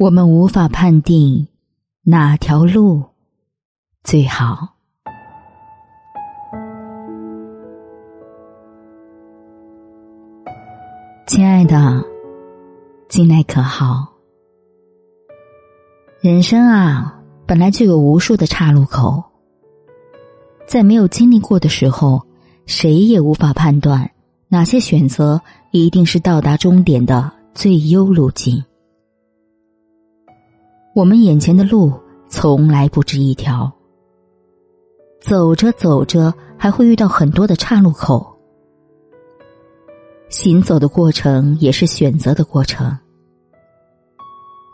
我们无法判定哪条路最好。亲爱的，近来可好？人生啊，本来就有无数的岔路口，在没有经历过的时候，谁也无法判断哪些选择一定是到达终点的最优路径。我们眼前的路从来不止一条，走着走着还会遇到很多的岔路口。行走的过程也是选择的过程，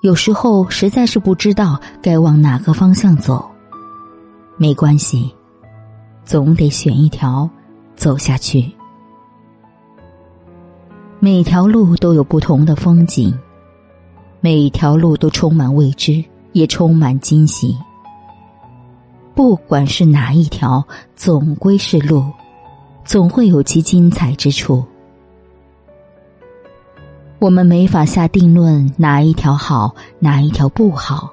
有时候实在是不知道该往哪个方向走，没关系，总得选一条走下去。每条路都有不同的风景。每一条路都充满未知，也充满惊喜。不管是哪一条，总归是路，总会有其精彩之处。我们没法下定论哪一条好，哪一条不好，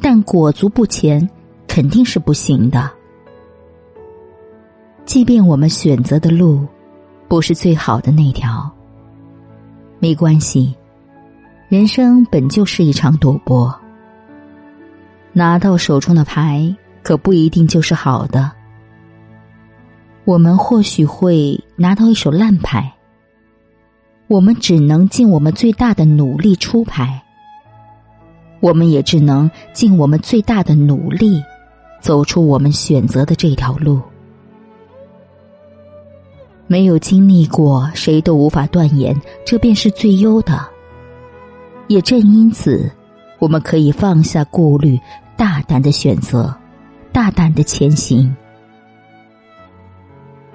但裹足不前肯定是不行的。即便我们选择的路不是最好的那条，没关系。人生本就是一场赌博，拿到手中的牌可不一定就是好的。我们或许会拿到一手烂牌，我们只能尽我们最大的努力出牌，我们也只能尽我们最大的努力走出我们选择的这条路。没有经历过，谁都无法断言这便是最优的。也正因此，我们可以放下顾虑，大胆的选择，大胆的前行。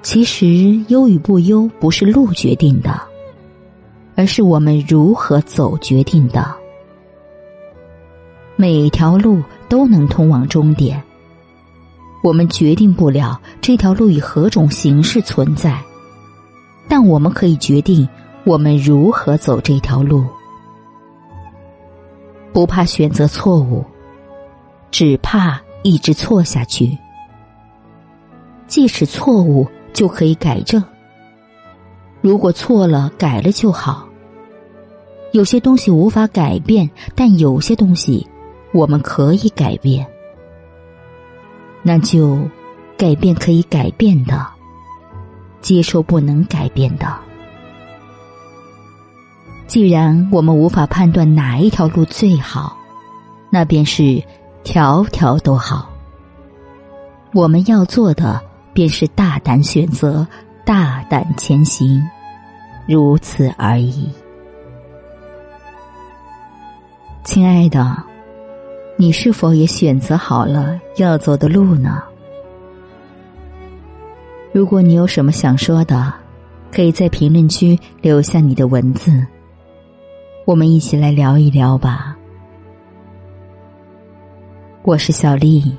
其实，优与不优不是路决定的，而是我们如何走决定的。每条路都能通往终点，我们决定不了这条路以何种形式存在，但我们可以决定我们如何走这条路。不怕选择错误，只怕一直错下去。即使错误，就可以改正。如果错了，改了就好。有些东西无法改变，但有些东西我们可以改变。那就改变可以改变的，接受不能改变的。既然我们无法判断哪一条路最好，那便是条条都好。我们要做的便是大胆选择，大胆前行，如此而已。亲爱的，你是否也选择好了要走的路呢？如果你有什么想说的，可以在评论区留下你的文字。我们一起来聊一聊吧。我是小丽，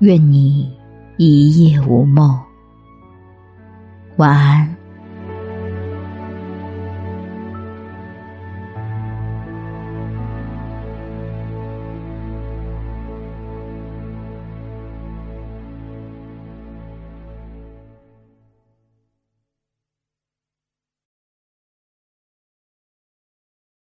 愿你一夜无梦，晚安。